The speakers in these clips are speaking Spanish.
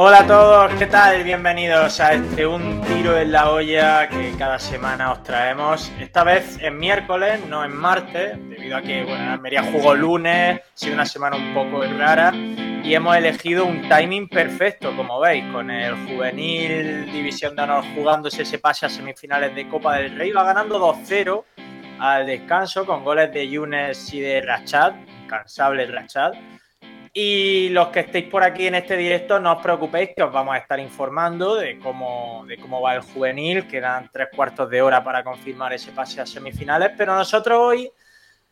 Hola a todos, ¿qué tal? Bienvenidos a este Un Tiro en la Olla que cada semana os traemos. Esta vez en miércoles, no en martes, debido a que bueno, Almería jugó lunes, ha sido una semana un poco rara y hemos elegido un timing perfecto, como veis, con el juvenil División de Honor jugándose ese pase a semifinales de Copa del Rey, va ganando 2-0 al descanso con goles de Yunes y de Rachad, incansable Rachad. Y los que estéis por aquí en este directo, no os preocupéis que os vamos a estar informando de cómo, de cómo va el juvenil. Quedan tres cuartos de hora para confirmar ese pase a semifinales, pero nosotros hoy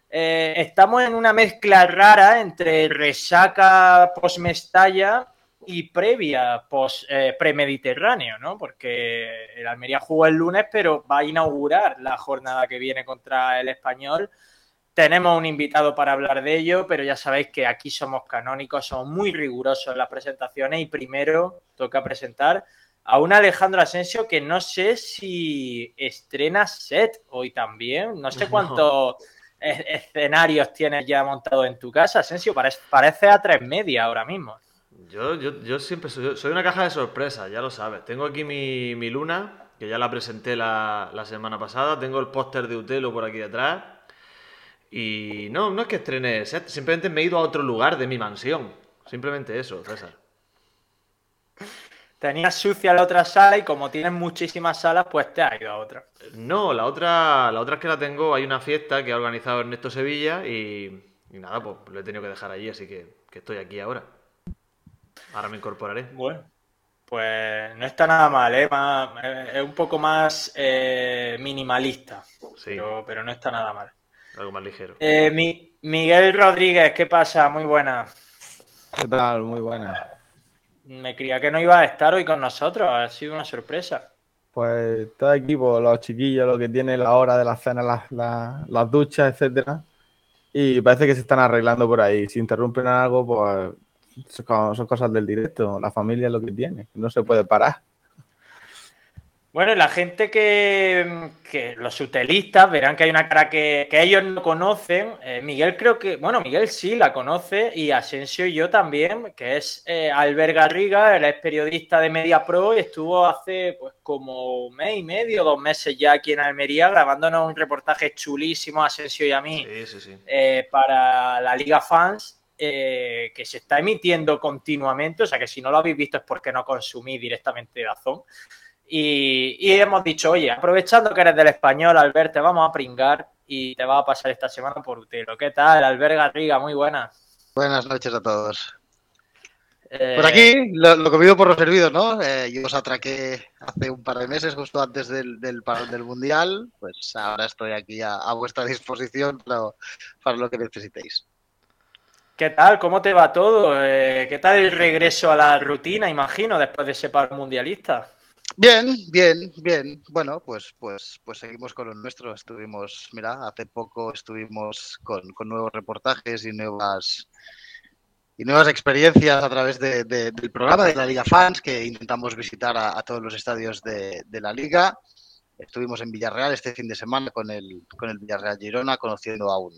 eh, estamos en una mezcla rara entre resaca post-Mestalla y previa post eh, premediterráneo, ¿no? Porque el Almería jugó el lunes, pero va a inaugurar la jornada que viene contra el español. Tenemos un invitado para hablar de ello, pero ya sabéis que aquí somos canónicos, somos muy rigurosos en las presentaciones y primero toca presentar a un Alejandro Asensio que no sé si estrena set hoy también, no sé cuántos escenarios tienes ya montados en tu casa, Asensio, parece, parece a tres media ahora mismo. Yo, yo, yo siempre soy, soy, una caja de sorpresas, ya lo sabes. Tengo aquí mi, mi luna, que ya la presenté la, la semana pasada. Tengo el póster de Utelo por aquí detrás. Y no, no es que estrene, simplemente me he ido a otro lugar de mi mansión. Simplemente eso, César. Tenías sucia la otra sala y como tienes muchísimas salas, pues te has ido a otra. No, la otra, la otra es que la tengo, hay una fiesta que ha organizado Ernesto Sevilla y, y nada, pues lo he tenido que dejar allí, así que, que estoy aquí ahora. Ahora me incorporaré. Bueno, pues no está nada mal, ¿eh? Más, es un poco más eh, minimalista, Sí. pero, pero no está nada mal. Algo más ligero. Eh, Mi- Miguel Rodríguez, ¿qué pasa? Muy buena. ¿Qué tal? Muy buena. Me creía que no iba a estar hoy con nosotros, ha sido una sorpresa. Pues aquí por los chiquillos, lo que tiene la hora de la cena, las, las- las duchas, etcétera. Y parece que se están arreglando por ahí. Si interrumpen algo, pues son son cosas del directo. La familia es lo que tiene. No se puede parar. Bueno, la gente que, que los utelistas verán que hay una cara que, que ellos no conocen. Eh, Miguel creo que, bueno, Miguel sí la conoce y Asensio y yo también, que es eh, Albert Garriga, él es periodista de Media Pro y estuvo hace pues como un mes y medio, dos meses ya aquí en Almería grabándonos un reportaje chulísimo a Asensio y a mí Sí, sí, sí. eh, para la Liga Fans, eh, que se está emitiendo continuamente, o sea que si no lo habéis visto es porque no consumí directamente Dazón. Y, y hemos dicho, oye, aprovechando que eres del español, Albert, te vamos a pringar y te va a pasar esta semana por Utero. ¿Qué tal, Albert Garriga? Muy buena. Buenas noches a todos. Eh, Por aquí, lo, lo comido por los servidos, ¿no? Eh, yo os atraqué hace un par de meses, justo antes del, del del Mundial. Pues ahora estoy aquí a, a vuestra disposición para, para lo que necesitéis. ¿Qué tal? ¿Cómo te va todo? Eh, ¿Qué tal el regreso a la rutina, imagino, después de ese paro mundialista? Bien, bien, bien. Bueno, pues, pues, pues seguimos con lo nuestro. Estuvimos, mira, hace poco estuvimos con, nuevos reportajes y nuevas y nuevas experiencias a través de- de- del programa de la Liga Fans, que intentamos visitar a, a todos los estadios de, la Liga. Estuvimos en Villarreal este fin de semana con el, con el Villarreal Girona, conociendo a un,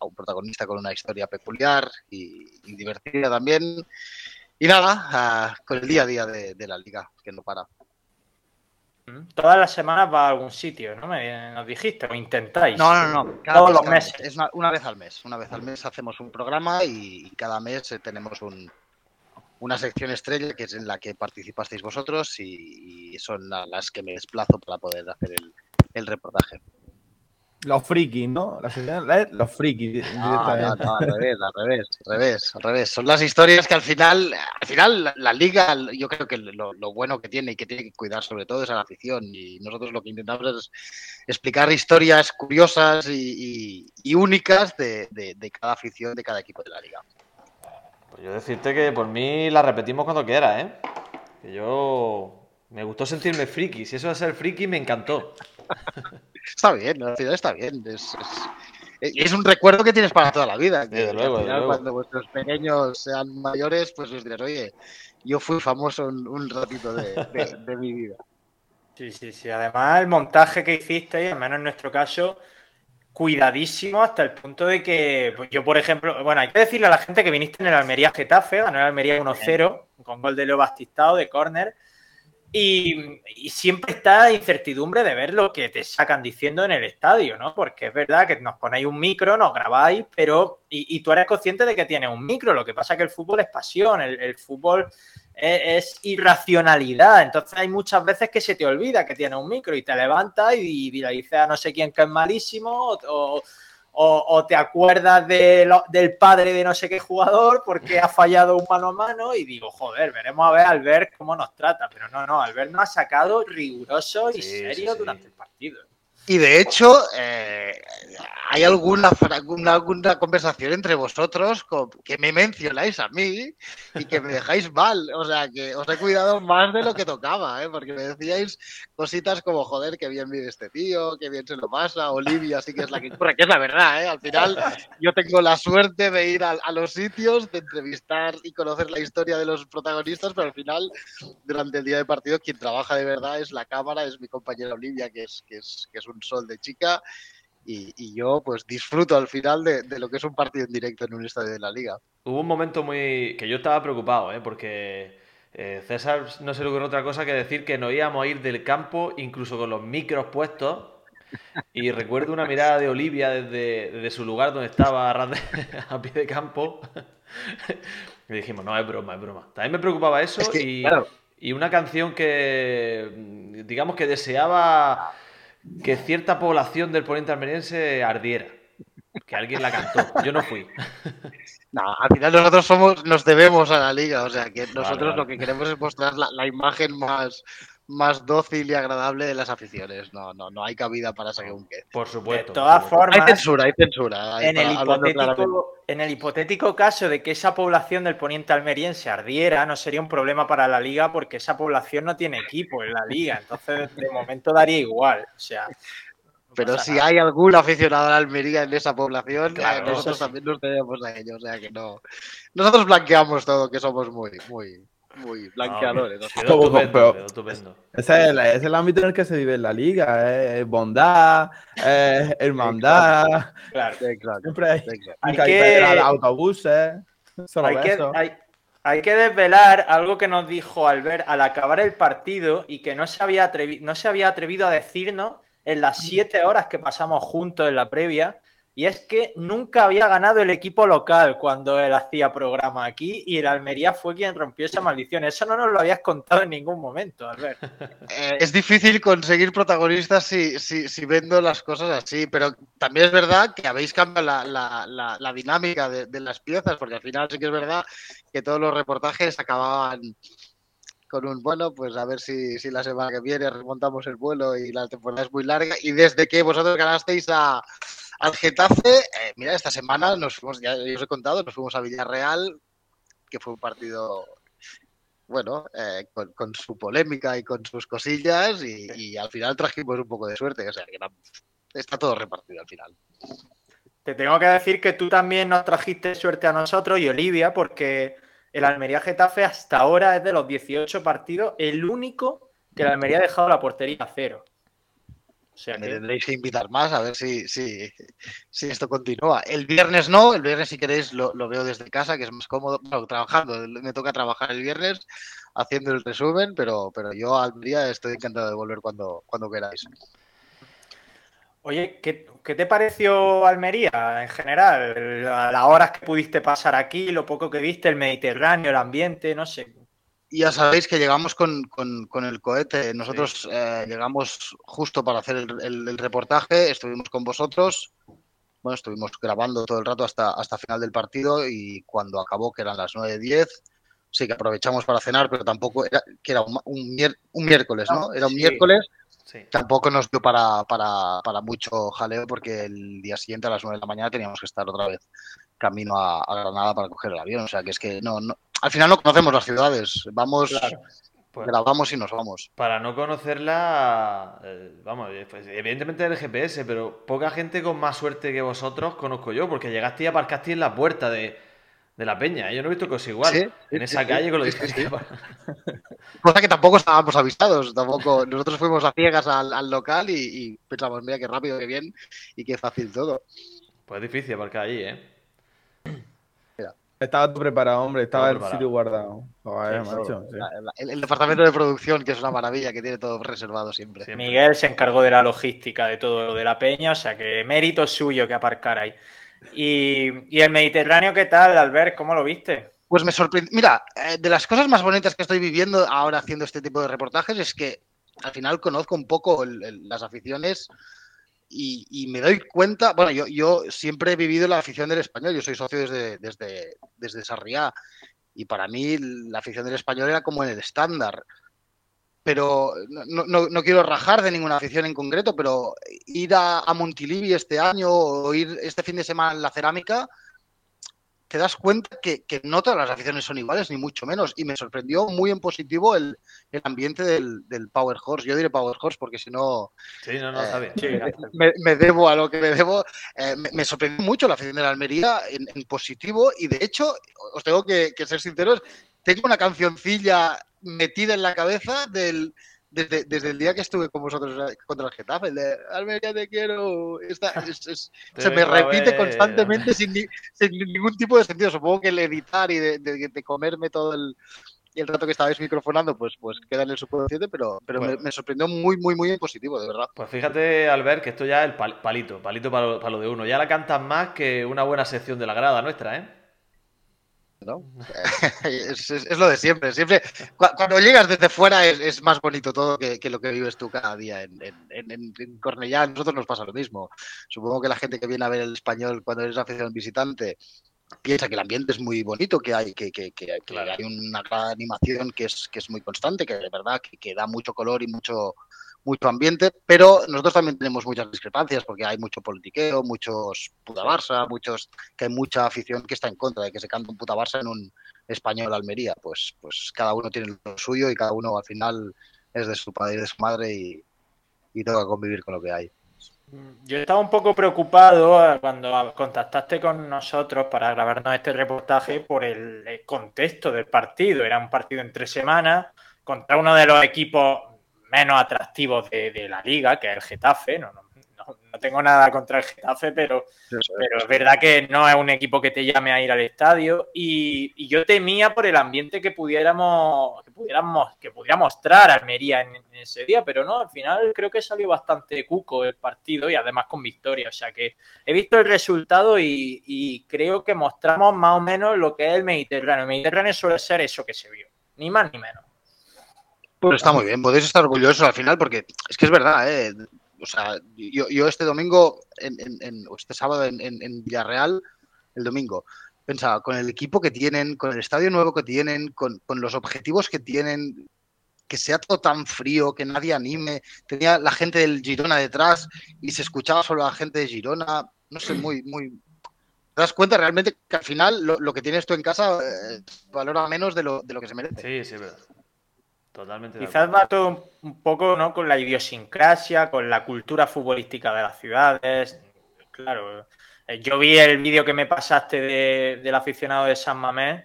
a un protagonista con una historia peculiar y, divertida también. Y nada, ah, con el día a día de la Liga, que no para. Todas las semanas va a algún sitio, ¿no? Me, nos dijiste, o intentáis. No, no, no. Todos los cada mes. meses. Es una, una vez al mes. Una vez al mes hacemos un programa y, y cada mes eh, tenemos un, una sección estrella que es en la que participasteis vosotros y, y son a las que me desplazo para poder hacer el, el reportaje. Los frikis, ¿no? La sección es los frikis. No, no, al revés, al revés, al revés, al revés. Son las historias que al final, al final la, la liga, yo creo que lo, lo bueno que tiene y que tiene que cuidar sobre todo es a la afición. Y nosotros lo que intentamos es explicar historias curiosas y, y- y únicas de, de- de cada afición, de cada equipo de la liga. Pues yo decirte que por mí la repetimos cuando quieras, ¿eh? Que yo me gustó sentirme friki. Si eso es ser friki, me encantó. Está bien, al final está bien. Es, es- es un recuerdo que tienes para toda la vida. que Desde luego, final, desde luego. Cuando vuestros pequeños sean mayores, pues les dirás, oye, yo fui famoso un, un ratito de, de- de mi vida. Sí, sí, sí. Además, el montaje que hicisteis, al menos en nuestro caso, cuidadísimo hasta el punto de que pues yo, por ejemplo, bueno, hay que decirle a la gente que viniste en el Almería Getafe, ganó el Almería 1-0 con gol de Leo Bastistao de córner. Y, siempre está incertidumbre de ver lo que te sacan diciendo en el estadio, ¿no? Porque es verdad que nos ponéis un micro, nos grabáis, pero. Y, tú eres consciente de que tienes un micro. Lo que pasa es que el fútbol es pasión, el, fútbol es, es irracionalidad. Entonces hay muchas veces que se te olvida que tienes un micro y te levantas y, y le dices a no sé quién que es malísimo o, o- o- o te acuerdas de lo- del padre de no sé qué jugador porque ha fallado un mano a mano y digo, joder, veremos a ver Albert cómo nos trata. Pero no, no, Albert nos ha sacado riguroso y Sí, sí, serio sí. durante el partido. Y de hecho, eh, hay alguna, alguna, alguna conversación entre vosotros que me mencionáis a mí y que me dejáis mal. O sea, que os he cuidado más de lo que tocaba, ¿eh? porque me decíais cositas como, joder, qué bien vive este tío, qué bien se lo pasa, Olivia sí que es la que curra, que es la verdad, ¿eh? Al final yo tengo la suerte de ir a, a los sitios, de entrevistar y conocer la historia de los protagonistas, pero al final, durante el día de partido, quien trabaja de verdad es la cámara, es mi compañera Olivia, que es, que es, que es un sol de chica. Y, y yo pues disfruto al final de, de lo que es un partido en directo en un estadio de la liga. Hubo un momento muy. que yo estaba preocupado, ¿eh? Porque eh, César no se le ocurrió otra cosa que decir que nos íbamos a ir del campo, incluso con los micros puestos. Y recuerdo una mirada de Olivia desde, desde su lugar donde estaba a, ras de- a pie de campo. Y dijimos, no, es broma, es broma. También me preocupaba eso Es que, y, claro. y una canción que, digamos que deseaba que cierta población del poniente almeriense ardiera. Que alguien la cantó. Yo no fui. No, al final nosotros somos, nos debemos a la liga, o sea que nosotros vale. lo que queremos es mostrar la, la imagen más, más dócil y agradable de las aficiones. No, no, no hay cabida para qué. Por De supuesto. todas por supuesto. Hay formas, censura, hay censura. hay en el, hipotético, en el hipotético caso de que esa población del poniente almeriense ardiera, no sería un problema para la liga porque esa población no tiene equipo en la liga. Entonces, de momento daría igual. O sea, Pero si nada. hay algún aficionado a la Almería en esa población, Claro, eh, nosotros sí. también nos debemos a ellos. O sea que no. Nosotros blanqueamos todo, que somos muy, muy, muy blanqueadores. estupendo, pero- quedó estupendo. Ese es, el, es el ámbito en el que se vive en la liga, es bondad, es hermandad, Claro. Exacto, siempre hay, exacto. Hay hay que- autobuses, solo hay, que, hay, hay que desvelar algo que nos dijo Albert al acabar el partido y que no se había, atrevi- no se había atrevido a decirnos en las siete horas que pasamos juntos en la previa. Y es que nunca había ganado el equipo local cuando él hacía programa aquí y el Almería fue quien rompió esa maldición. Eso no nos lo habías contado en ningún momento, Albert. Es difícil conseguir protagonistas si, si, si vendo las cosas así, pero también es verdad que habéis cambiado la, la- la- dinámica de, de las piezas, porque al final sí que es verdad que todos los reportajes acababan con un bueno, pues a ver si, si la semana que viene remontamos el vuelo y la temporada es muy larga. Y desde que vosotros ganasteis a, al Getafe, eh, mira, esta semana nos fuimos, ya os he contado, nos fuimos a Villarreal, que fue un partido bueno, eh, con, con su polémica y con sus cosillas y, y al final trajimos un poco de suerte, o sea que era- está todo repartido al final. Te tengo que decir que tú también nos trajiste suerte a nosotros y Olivia, porque el Almería Getafe hasta ahora es de los 18 partidos el único que el Almería ha dejado la portería a cero. O sea Me que, tendréis que invitar más a ver si, si, si esto continúa. El viernes no, el viernes si queréis lo, lo veo desde casa, que es más cómodo, bueno, trabajando, me toca trabajar el viernes haciendo el resumen, pero, pero yo al día estoy encantado de volver cuando, cuando queráis. oye, ¿qué, qué te pareció Almería en general? A las horas que pudiste pasar aquí, lo poco que viste, el Mediterráneo, el ambiente, no sé. Ya sabéis que llegamos con, con- con el cohete. Nosotros eh, llegamos justo para hacer el, el- el reportaje, estuvimos con vosotros. Bueno, estuvimos grabando todo el rato hasta, hasta final del partido y cuando acabó, que eran las 9.10, sí que aprovechamos para cenar, pero tampoco era, que era un, un miércoles, ¿no? Era un Sí. miércoles, Sí. tampoco nos dio para, para, para mucho jaleo porque el día siguiente a las 9 de la mañana teníamos que estar otra vez camino a, a Granada para coger el avión. O sea, que es que no, no, al final no conocemos las ciudades. Vamos Claro. Pues, grabamos y nos vamos. Para no conocerla, eh, vamos, eh, pues, evidentemente el GPS, pero poca gente con más suerte que vosotros conozco yo, porque llegaste y aparcaste en la puerta de, la peña. Yo no he visto cosas igual. en esa calle con lo difícil. Cosa que tampoco estábamos avistados. Tampoco. Nosotros fuimos a ciegas al, local y, y, pensamos, mira qué rápido, qué bien y qué fácil todo. Pues es difícil aparcar allí, ¿eh? Estaba tú preparado, hombre, estaba el sitio guardado. el, departamento de producción, que es una maravilla, que tiene todo reservado siempre. Miguel se encargó de la logística de todo lo de la peña, o sea que mérito suyo que aparcar ahí. Y, el Mediterráneo, ¿qué tal, Albert? ¿Cómo lo viste? Pues me sorprendió. Mira, eh, de las cosas más bonitas que estoy viviendo ahora haciendo este tipo de reportajes es que al final conozco un poco las aficiones y, me doy cuenta, bueno, yo, yo siempre he vivido la afición del español, yo soy socio desde, desde, desde Sarriá, y para mí la afición del español era como el estándar. Pero no, no, no, quiero rajar de ninguna afición en concreto, pero ir a, a Montilivi este año o ir este fin de semana en la cerámica, te das cuenta que, no todas las aficiones son iguales, ni mucho menos. Y me sorprendió muy en positivo el, ambiente del, Power Horse. Yo diré Power Horse porque si no. Sí, no, no, está bien. me, debo a lo que me debo. Eh, me, sorprendió mucho la afición de la Almería en, positivo. Y de hecho, os tengo que, que ser sinceros, tengo una cancioncilla metida en la cabeza del, desde, desde, el día que estuve con vosotros contra el Getafe, el de Almería te quiero, se me repite constantemente sin, sin, ningún tipo de sentido. Supongo que el editar y de, de, comerme todo el, el, rato que estabais microfonando, pues, pues queda en el subconsciente, pero, pero me, sorprendió muy, muy, muy en positivo, de verdad. Pues fíjate, Albert, que esto ya es el palito, palito para lo, para lo de uno. Ya la cantas más que una buena sección de la grada nuestra, ¿eh? es, lo de siempre. Siempre, cuando llegas desde fuera es, más bonito todo que, lo que vives tú cada día en, en, Cornellá. A nosotros nos pasa lo mismo. Supongo que la gente que viene a ver el español cuando eres aficionado visitante piensa que el ambiente es muy bonito, que hay, que, que, que hay una gran animación que es, que es muy constante, que de verdad que, da mucho color y mucho, mucho ambiente, pero nosotros también tenemos muchas discrepancias porque hay mucho politiqueo, muchos puta Barça, muchos que hay mucha afición que está en contra de que se cante un puta Barça en un español Almería. Pues, pues cada uno tiene lo suyo y cada uno al final es de su padre y de su madre y, y toca convivir con lo que hay. Yo estaba un poco preocupado eh, cuando contactaste con nosotros para grabarnos este reportaje por el contexto del partido. Era un partido en tres semanas contra uno de los equipos menos atractivos de, la liga, que es el Getafe. No, no, no, tengo nada contra el Getafe, pero, pero es verdad que no es un equipo que te llame a ir al estadio. Y, yo temía por el ambiente que pudiéramos, que pudiéramos, que pudiera mostrar Almería en, ese día, pero no, al final creo que salió bastante cuco el partido y además con victoria. O sea que he visto el resultado y, y creo que mostramos más o menos lo que es el Mediterráneo. El Mediterráneo suele ser eso que se vio, ni más ni menos. Pues está muy bien, podéis estar orgullosos al final porque es que es verdad, ¿eh? O sea, yo, este domingo, en, en, este sábado en, en, Villarreal, el domingo, pensaba, con el equipo que tienen, con el estadio nuevo que tienen, con, con los objetivos que tienen, que sea todo tan frío, que nadie anime, tenía la gente del Girona detrás y se escuchaba solo la gente de Girona, no sé, muy, muy... Te das cuenta realmente que al final lo, que tienes tú en casa eh, valora menos de lo, de lo que se merece. Sí, sí, verdad. Totalmente. Quizás va todo un poco ¿no? con la idiosincrasia, con la cultura futbolística de las ciudades. Claro, eh, yo vi el vídeo que me pasaste del aficionado de San Mamés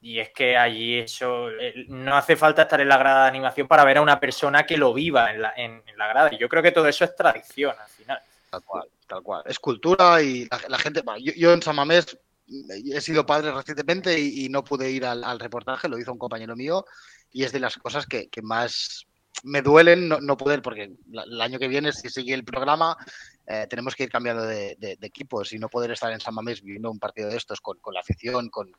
y es que allí eso eh, no hace falta estar en la grada de animación para ver a una persona que lo viva en la, en, la grada. Y yo creo que todo eso es tradición al final. Tal cual, tal cual. Es cultura y la, gente. Yo, en San Mamés he sido padre recientemente y, no pude ir al, al, reportaje, lo hizo un compañero mío y es de las cosas que, más me duelen no, poder, porque el año que viene, si sigue el programa, eh, tenemos que ir cambiando de, equipos y no poder estar en San Mamés viviendo un partido de estos con, la afición, con,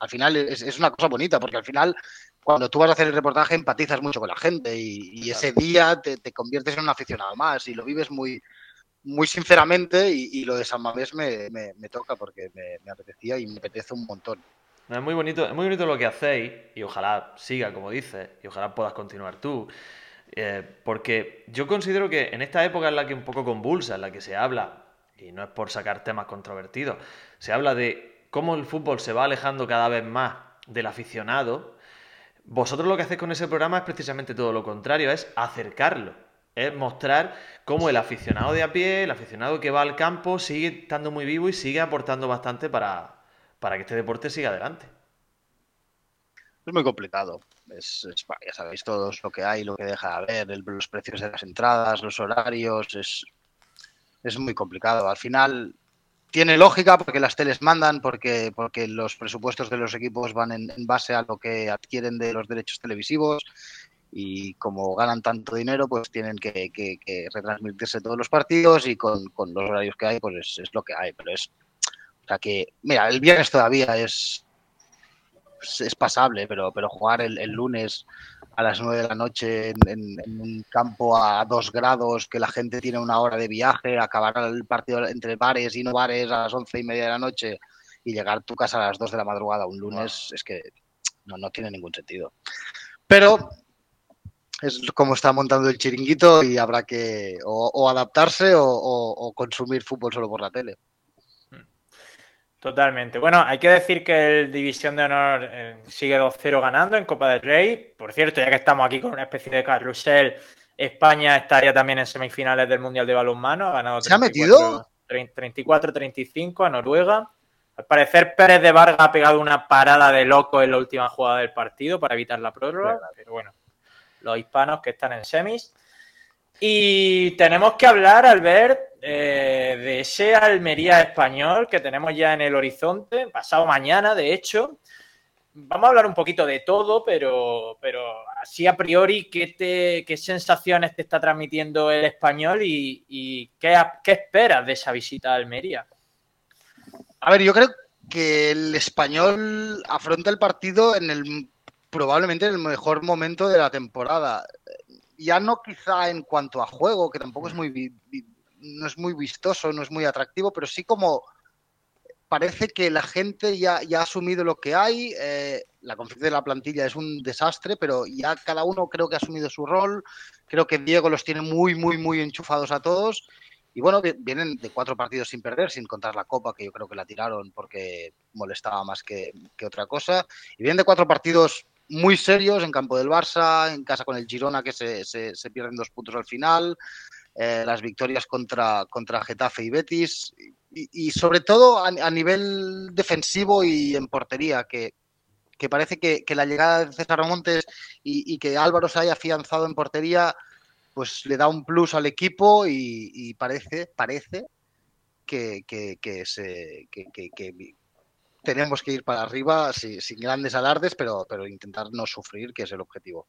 Al final es, una cosa bonita, porque al final, cuando tú vas a hacer el reportaje, empatizas mucho con la gente y, ese día te, conviertes en un aficionado más y lo vives muy muy sinceramente y, lo de San Mamés me, me, toca porque me, me apetecía y me apetece un montón. Es muy bonito, es muy bonito lo que hacéis y ojalá siga como dices y ojalá puedas continuar tú. Eh, porque yo considero que en esta época en la que un poco convulsa, en la que se habla, y no es por sacar temas controvertidos, se habla de cómo el fútbol se va alejando cada vez más del aficionado, Vosotros lo que hacéis con ese programa es precisamente todo lo contrario, es acercarlo, es mostrar cómo el aficionado de a pie, el aficionado que va al campo, sigue estando muy vivo y sigue aportando bastante para, para que este deporte siga adelante. Es muy complicado. Es, es- ya sabéis todos lo que hay, lo que deja de haber, los precios de las entradas, los horarios. Es, es muy complicado. Al final tiene lógica porque las teles mandan, porque, porque los presupuestos de los equipos van en, base a lo que adquieren de los derechos televisivos y como ganan tanto dinero, pues tienen que, retransmitirse todos los partidos y con, con los horarios que hay, pues es, es lo que hay. Pero es, o sea que, mira, el viernes todavía es, es, pasable, pero, pero jugar el, el lunes a las 9 de la noche en, en- en un campo a 2 grados, que la gente tiene una hora de viaje, acabar el partido entre bares y no bares a las 11 y media de la noche y llegar a tu casa a las 2 de la madrugada un lunes, es que no, no tiene ningún sentido. Pero es como está montando el chiringuito y habrá que o, o adaptarse o, o- o consumir fútbol solo por la tele. Totalmente. Bueno, hay que decir que el División de Honor eh, sigue 2-0 ganando en Copa del Rey. Por cierto, ya que estamos aquí con una especie de carrusel, España estaría también en semifinales del Mundial de Balonmano. Ha ganado ¿Se ha metido? 34-35 a Noruega. Al parecer, Pérez de Vargas ha pegado una parada de loco en la última jugada del partido para evitar la prórroga. Pero bueno, los hispanos que están en semis. Y tenemos que hablar, Albert, eh, de ese Almería español que tenemos ya en el horizonte, pasado mañana, de hecho. Vamos a hablar un poquito de todo, pero, pero así a priori, ¿qué, te, qué sensaciones te está transmitiendo el español y, qué, qué esperas de esa visita a Almería? A ver, yo creo que el español afronta el partido en el probablemente en el mejor momento de la temporada. Ya no quizá en cuanto a juego, que tampoco es muy vi- no es muy vistoso, no es muy atractivo, pero sí como parece que la gente ya, ya ha asumido lo que hay. eh, la confección de la plantilla es un desastre, pero ya cada uno creo que ha asumido su rol. Creo que Diego los tiene muy, muy, muy enchufados a todos. Y bueno, vi- vienen de cuatro partidos sin perder, sin contar la Copa, que yo creo que la tiraron porque molestaba más que, que otra cosa. Y vienen de cuatro partidos muy serios en campo del Barça, en casa con el Girona, que se- se pierden dos puntos al final, eh, las victorias contra, contra Getafe y Betis, y, sobre todo a, nivel defensivo y en portería, que, que parece que, la llegada de César Montes y, que Álvaro se haya afianzado en portería, pues le da un plus al equipo y, parece, parece que, que- se, que- tenemos que ir para arriba sin grandes alardes, pero, pero intentar no sufrir, que es el objetivo.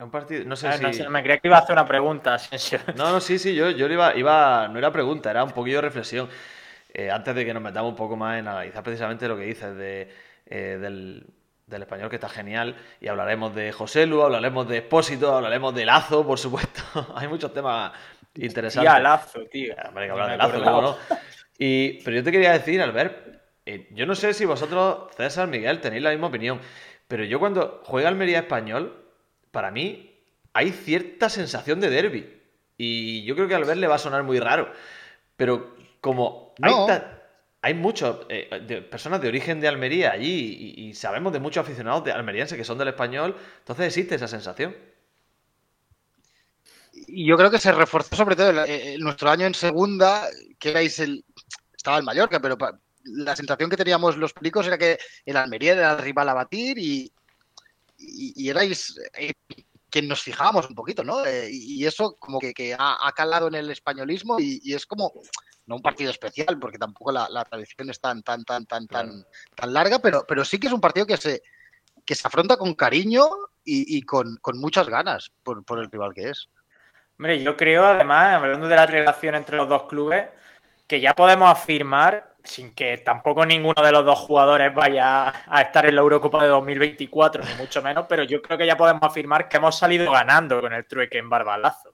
Un partido, no sé Ah, si... no sé, me creía que iba a hacer una pregunta, Asensio. No, no, sí, sí, yo, yo iba, iba, no era pregunta, era un poquillo de reflexión. Eh, antes de que nos metamos un poco más en analizar precisamente lo que dices de, eh, del, del español, que está genial, y hablaremos de José Lu, hablaremos de Expósito, hablaremos de Lazo, por supuesto. Hay muchos temas interesantes. Tía, Lazo, tío. Hombre, hay que hablar de Lazo. ¿cómo no? Y, pero yo te quería decir, Albert, eh, yo no sé si vosotros, César, Miguel, tenéis la misma opinión, pero yo cuando juega Almería Español, para mí hay cierta sensación de derby. Y yo creo que a Albert le va a sonar muy raro. Pero como hay, No. hay muchas personas de origen de Almería allí y, y sabemos de muchos aficionados de almerienses que son del español, entonces existe esa sensación. Y yo creo que se reforzó sobre todo el- el- nuestro año en segunda, que erais el. Estaba el Mallorca, pero pa- la sensación que teníamos los pericos era que el Almería era el rival a batir y, y, y erais eh, quien nos fijábamos un poquito, ¿no? Eh, y eso como que, que ha, ha calado en el españolismo y, y es como. No un partido especial, porque tampoco la, la tradición es tan, tan, tan, tan, tan, tan larga, pero, pero sí que es un partido que se, que se afronta con cariño y, y con, con muchas ganas por, por el rival que es. Hombre, yo creo, además, hablando de la relación entre los dos clubes, que ya podemos afirmar, sin que tampoco ninguno de los dos jugadores vaya a estar en la Eurocopa de 2024, ni mucho menos, pero yo creo que ya podemos afirmar que hemos salido ganando con el trueque en Barbalazo.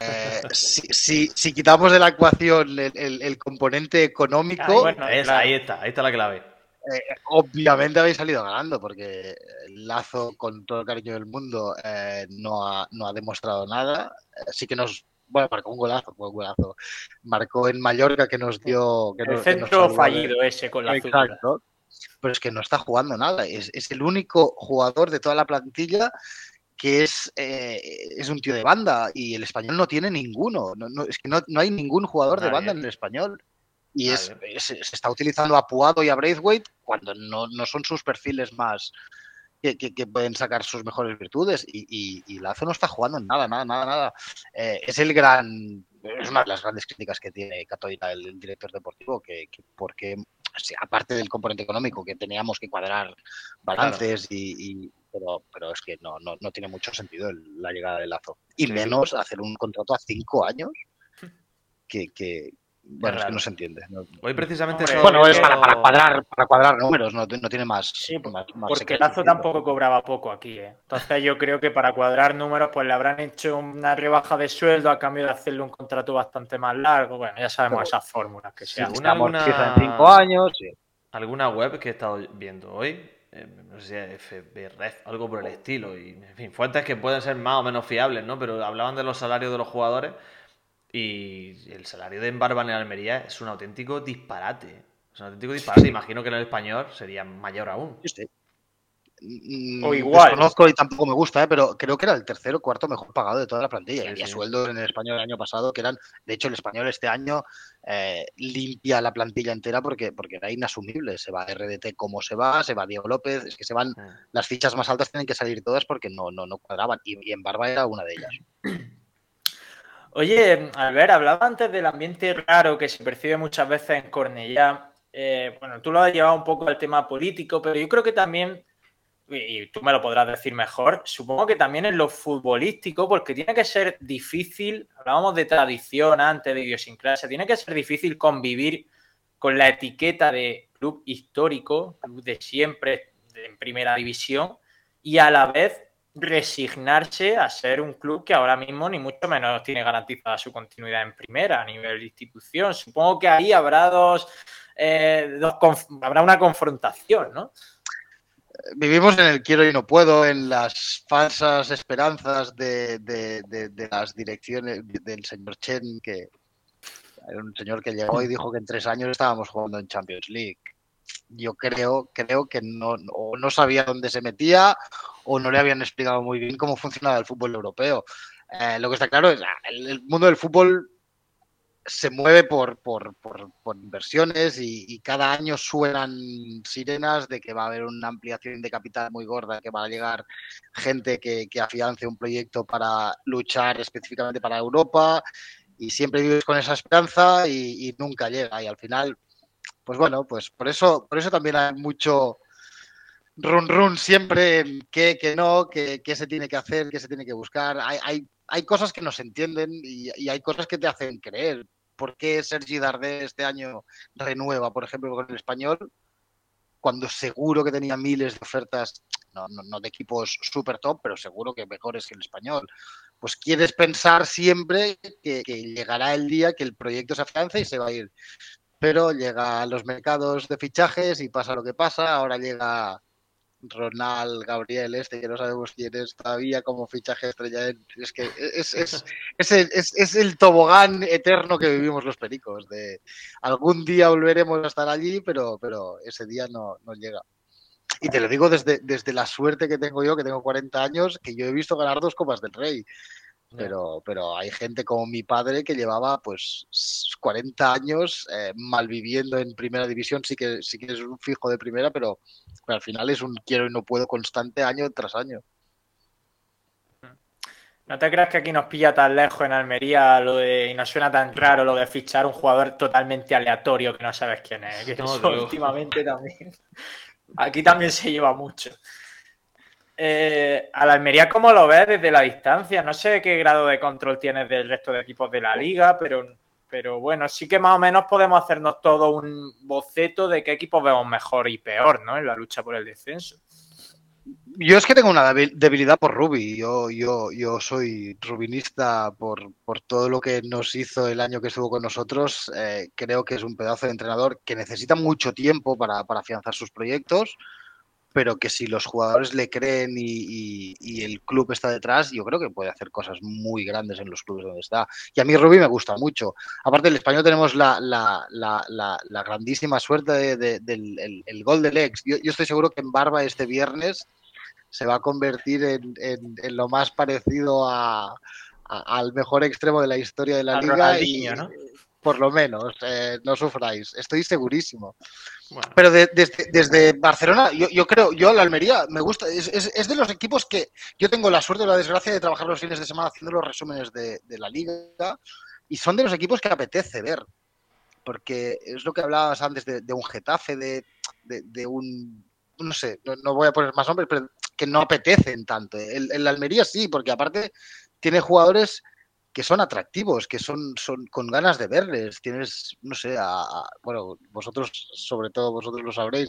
Eh, si, si- si quitamos de la ecuación el, el- el componente económico, Ay, bueno, Es- claro. Ahí está, ahí está la clave. eh, obviamente habéis salido ganando, porque el Lazo, con todo el cariño del mundo, eh, no, ha, no ha demostrado nada. Eh, sí que nos. Bueno, marcó un golazo, fue un golazo. Marcó en Mallorca que nos dio. Que El nos- que nos centro de- fallido ese con la azul. Exacto. pero es que no está jugando nada. Es, es el único jugador de toda la plantilla que es, eh, es un tío de banda y el español no tiene ninguno. No, no, es que no, no, hay ningún jugador de banda en el español. Y es, es, se está utilizando a Puado y a Braithwaite cuando no, no son sus perfiles más, que, que, que, pueden sacar sus mejores virtudes y, y, y, Lazo no está jugando en nada, nada, nada, nada. Eh, es el gran, es una de las grandes críticas que tiene Catoira, el, el director deportivo, que, que porque aparte del componente económico, que teníamos que cuadrar balances claro. y, pero, pero es que no, no, no tiene mucho sentido el, la llegada de Lazo. Y sí, menos hacer un contrato a cinco años que, que bueno, es que no se entiende. No, Hoy precisamente Hombre, bueno, es para, para, cuadrar, para cuadrar números, no, no tiene más. Sí, más, más porque Lazo tampoco cobraba poco aquí. ¿eh? Entonces yo creo que para cuadrar números, pues le habrán hecho una rebaja de sueldo a cambio de hacerle un contrato bastante más largo. Bueno, ya sabemos Pero, esas fórmulas que se sí, alguna, cinco años. Sí. Alguna web que he estado viendo hoy, eh, no sé, FBRF, algo por el estilo, y en fin, fuentes que pueden ser más o menos fiables, ¿no? Pero hablaban de los salarios de los jugadores y el salario de Embarban en Almería es un auténtico disparate. Es un auténtico disparate. Imagino que en el español sería mayor aún. Sí. O igual. Desconozco y tampoco me gusta, ¿eh? pero creo que era el tercero o cuarto mejor pagado de toda la plantilla. Sí, Había sí. sueldos en el español el año pasado que eran, de hecho, el español este año eh, limpia la plantilla entera porque, porque era inasumible. Se va RDT como se va, se va Diego López, es que se van, sí. las fichas más altas tienen que salir todas porque no, no, no cuadraban. Y, y en Barba era una de ellas. Oye, Albert, hablaba antes del ambiente raro que se percibe muchas veces en Cornellá. Eh, bueno, tú lo has llevado un poco al tema político, pero yo creo que también, y tú me lo podrás decir mejor, supongo que también en lo futbolístico, porque tiene que ser difícil, hablábamos de tradición antes, de idiosincrasia, tiene que ser difícil convivir con la etiqueta de club histórico, club de siempre, en primera división, y a la vez resignarse a ser un club que ahora mismo ni mucho menos tiene garantizada su continuidad en primera a nivel de institución. Supongo que ahí habrá dos, eh, habrá una confrontación, ¿no? Vivimos en el quiero y no puedo, en las falsas esperanzas de, de, de, de las direcciones del señor Chen, que era un señor que llegó y dijo que en tres años estábamos jugando en Champions League yo creo, creo que no, o no sabía dónde se metía o no le habían explicado muy bien cómo funcionaba el fútbol europeo. Eh, lo que está claro es el, el mundo del fútbol se mueve por, por, por, inversiones y, cada año suenan sirenas de que va a haber una ampliación de capital muy gorda, que va a llegar gente que, que afiance un proyecto para luchar específicamente para Europa y siempre vives con esa esperanza y nunca llega y al final pues bueno, pues por eso, por eso también hay mucho run run siempre en qué, qué no, qué, qué, se tiene que hacer, qué se tiene que buscar. Hay, hay, hay cosas que no se entienden y, y, hay cosas que te hacen creer. ¿Por qué Sergi Dardé este año renueva, por ejemplo, con el español? Cuando seguro que tenía miles de ofertas, no, no, no de equipos super top, pero seguro que mejores que el español. Pues quieres pensar siempre que, que llegará el día que el proyecto se afiance y se va a ir pero llega a los mercados de fichajes y pasa lo que pasa. Ahora llega Ronald Gabriel, este que no sabemos quién es todavía como fichaje estrella. Es que es, es, es, es, el tobogán eterno que vivimos los pericos. De algún día volveremos a estar allí, pero, pero ese día no, no llega. Y te lo digo desde, desde la suerte que tengo yo, que tengo 40 años, que yo he visto ganar dos Copas del Rey. Pero, pero hay gente como mi padre que llevaba pues 40 años eh, malviviendo en primera división, sí que, sí que es un fijo de primera, pero, pero, al final es un quiero y no puedo constante año tras año. No te creas que aquí nos pilla tan lejos en Almería lo de, y nos suena tan raro lo de fichar un jugador totalmente aleatorio que no sabes quién es. Que no, eso últimamente también. Aquí también se lleva mucho. Eh, a la Almería, ¿cómo lo ves desde la distancia? No sé qué grado de control tienes del resto de equipos de la liga, pero, pero bueno, sí que más o menos podemos hacernos todo un boceto de qué equipos vemos mejor y peor, ¿no? En la lucha por el descenso. Yo es que tengo una debilidad por Rubi. Yo, yo, yo soy rubinista por, por todo lo que nos hizo el año que estuvo con nosotros. Eh, creo que es un pedazo de entrenador que necesita mucho tiempo para, para afianzar sus proyectos pero que si los jugadores le creen y, y, el club está detrás, yo creo que puede hacer cosas muy grandes en los clubes donde está. Y a mí Rubí me gusta mucho. Aparte, el español tenemos la, la, la, la grandísima suerte de, del el, el gol del ex. Yo, yo, estoy seguro que en Barba este viernes se va a convertir en, en, en lo más parecido a, al mejor extremo de la historia de la liga. Y, ¿no? Por lo menos, eh, no sufráis, estoy segurísimo. Bueno. Pero de, desde, desde, Barcelona, yo, yo, creo, yo la Almería me gusta, es, es, es, de los equipos que yo tengo la suerte o la desgracia de trabajar los fines de semana haciendo los resúmenes de, de la liga y son de los equipos que apetece ver, porque es lo que hablabas antes de, de un Getafe, de, de, un, no sé, no, no, voy a poner más nombres, pero que no apetecen tanto. El, el Almería sí, porque aparte tiene jugadores que son atractivos, que son, son con ganas de verles. Tienes, no sé, a, a, bueno, vosotros, sobre todo vosotros lo sabréis,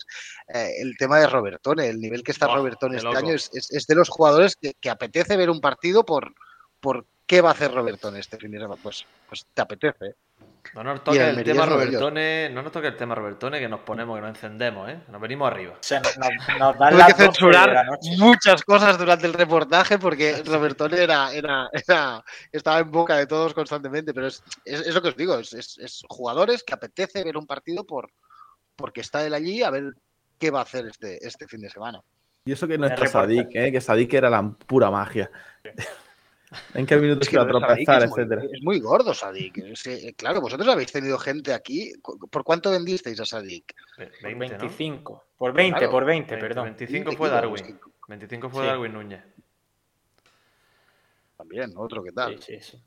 eh, el tema de Robertone, el nivel que está oh, Robertone este loco. año es, es, es, de los jugadores que, que, apetece ver un partido por, por qué va a hacer Robertone este fin de semana. Pues, pues te apetece. No nos toque el, el tema Robertone, no nos toque el tema Robertone que nos ponemos, que nos encendemos, ¿eh? Nos venimos arriba. O sea, nos, nos dan Tuve que censurar muchas cosas durante el reportaje porque Robertone era, era, era, estaba en boca de todos constantemente, pero es, es, es lo que os digo, es, es, jugadores que apetece ver un partido por porque está él allí a ver qué va a hacer este, este fin de semana. Y eso que no está Sadik, ¿eh? que Sadik era la pura magia. Sí. ¿En qué minutos es que iba a tropezar, es etcétera? Muy, es muy gordo Sadik. Es que, claro, vosotros habéis tenido gente aquí. ¿Por cuánto vendisteis a Sadik? 20, 25. ¿no? Por 20, claro, por 20, 20 perdón. 25 fue Darwin. 25 fue sí. Darwin Núñez. También, otro que tal. Sí, sí,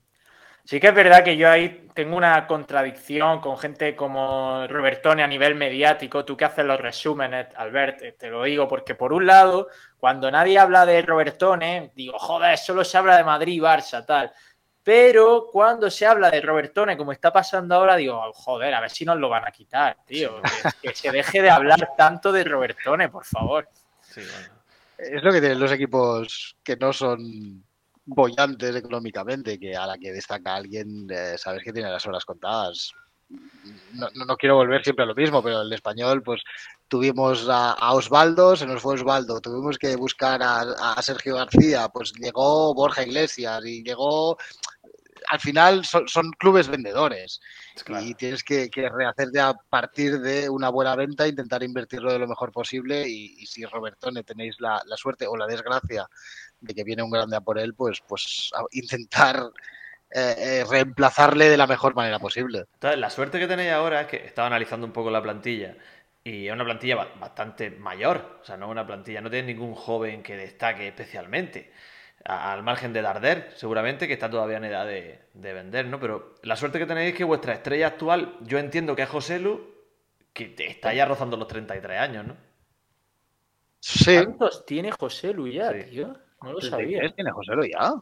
sí. Que es verdad que yo ahí tengo una contradicción con gente como Robertone a nivel mediático. Tú que haces los resúmenes, Albert, te lo digo, porque por un lado, cuando nadie habla de Robertone, digo, joder, solo se habla de Madrid, Barça, tal. Pero cuando se habla de Robertone, como está pasando ahora, digo, joder, a ver si nos lo van a quitar, tío. Que, que se deje de hablar tanto de Robertone, por favor. Sí, bueno. Es lo que tienen los equipos que no son bollantes económicamente, que a la que destaca alguien, eh, sabes que tiene las horas contadas. No, no, no, quiero volver siempre a lo mismo, pero el español, pues tuvimos a, Osvaldo, se nos fue Osvaldo, tuvimos que buscar a, Sergio García, pues llegó Borja Iglesias y llegó. Al final son, son clubes vendedores claro. y tienes que, que, rehacerte a partir de una buena venta, intentar invertirlo de lo mejor posible. Y, y si Robertone tenéis la, la suerte o la desgracia de que viene un grande a por él, pues, pues intentar eh, eh, reemplazarle de la mejor manera posible. Entonces, la suerte que tenéis ahora es que estaba analizando un poco la plantilla y es una plantilla bastante mayor, o sea, no una plantilla, no tiene ningún joven que destaque especialmente. Al margen de Darder, seguramente que está todavía en edad de, de vender, ¿no? Pero la suerte que tenéis es que vuestra estrella actual, yo entiendo que es José Lu, que está ya rozando los 33 años, ¿no? Sí. ¿Cuántos tiene José Lu ya, sí. tío? No lo sabía. ¿Tiene José Lu ya?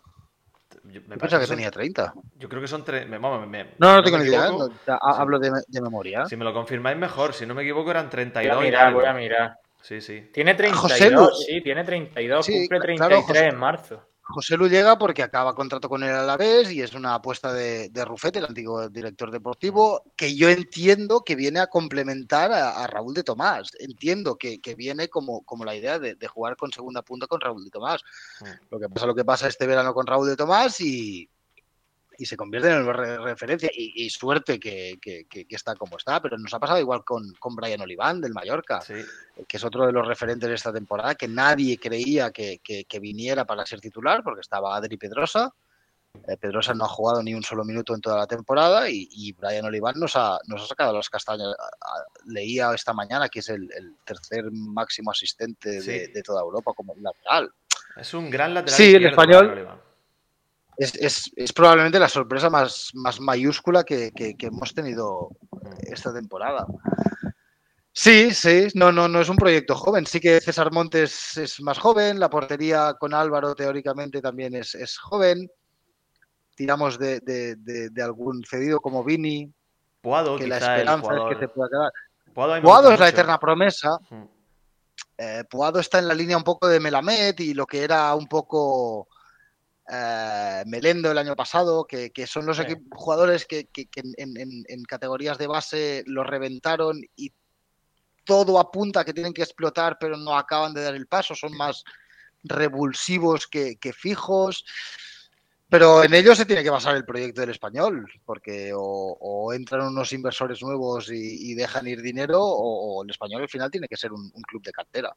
Yo, me pensaba que, son, tenía 30. Yo creo que son tres. Me, me, me, no, no tengo ni idea. No, hablo de, de, memoria. Si me lo confirmáis mejor. Si no me equivoco, eran 32. Voy a mirar, voy a mirar. Sí, sí. Tiene 32. Sí, tiene 32. Sí, cumple 33 claro, José, en marzo. José Lu llega porque acaba contrato con el Alavés y es una apuesta de, de Rufete, el antiguo director deportivo, que yo entiendo que viene a complementar a, a Raúl de Tomás. Entiendo que, que viene como, como, la idea de, de, jugar con segunda punta con Raúl de Tomás. Mm. Lo que pasa, lo que pasa este verano con Raúl de Tomás y, y se convierte en re referencia. Y, y suerte que, que, que, está como está, pero nos ha pasado igual con, con Brian Oliván del Mallorca, sí. que es otro de los referentes de esta temporada, que nadie creía que, viniera para ser titular, porque estaba Adri Pedrosa. Eh, Pedrosa no ha jugado ni un solo minuto en toda la temporada y, y Brian Oliván nos ha, nos ha sacado las castañas. Leía esta mañana que es el, el tercer máximo asistente sí. de, de, toda Europa como lateral. Es un gran lateral. Sí, el español es, es, es, probablemente la sorpresa más, más mayúscula que, que, que, hemos tenido esta temporada. Sí, sí, no, no, no es un proyecto joven. Sí que César Montes es más joven, la portería con Álvaro teóricamente también es, es joven. Tiramos de, de, de, de, algún cedido como Vini. Puado, que la esperanza es que se pueda quedar. Puado, Puado es la eterna promesa. Hmm. Eh, Puado está en la línea un poco de Melamed y lo que era un poco eh, Melendo el año pasado, que, que son los sí. jugadores que, que, que en, en, en, categorías de base los reventaron y todo apunta a que tienen que explotar, pero no acaban de dar el paso, son más revulsivos que, que fijos. Pero en ello se tiene que basar el proyecto del español, porque o, o entran unos inversores nuevos y, y dejan ir dinero, o, o, el español al final tiene que ser un, un club de cartera.